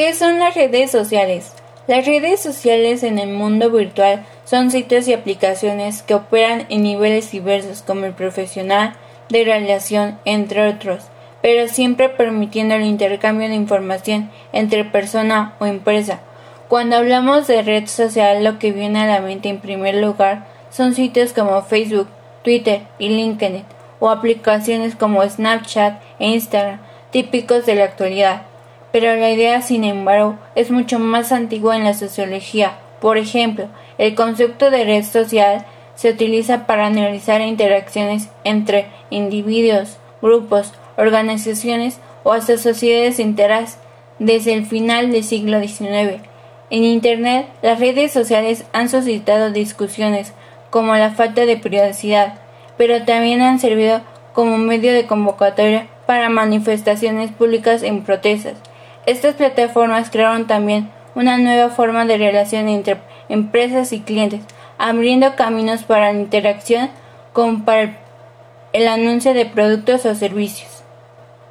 ¿Qué son las redes sociales? Las redes sociales en el mundo virtual son sitios y aplicaciones que operan en niveles diversos como el profesional, de relación, entre otros, pero siempre permitiendo el intercambio de información entre persona o empresa. Cuando hablamos de red social, lo que viene a la mente en primer lugar son sitios como Facebook, Twitter y LinkedIn, o aplicaciones como Snapchat e Instagram, típicos de la actualidad pero la idea, sin embargo, es mucho más antigua en la sociología. Por ejemplo, el concepto de red social se utiliza para analizar interacciones entre individuos, grupos, organizaciones o hasta sociedades enteras desde el final del siglo XIX. En Internet, las redes sociales han suscitado discusiones como la falta de privacidad, pero también han servido como medio de convocatoria para manifestaciones públicas en protestas, estas plataformas crearon también una nueva forma de relación entre empresas y clientes, abriendo caminos para la interacción para el anuncio de productos o servicios.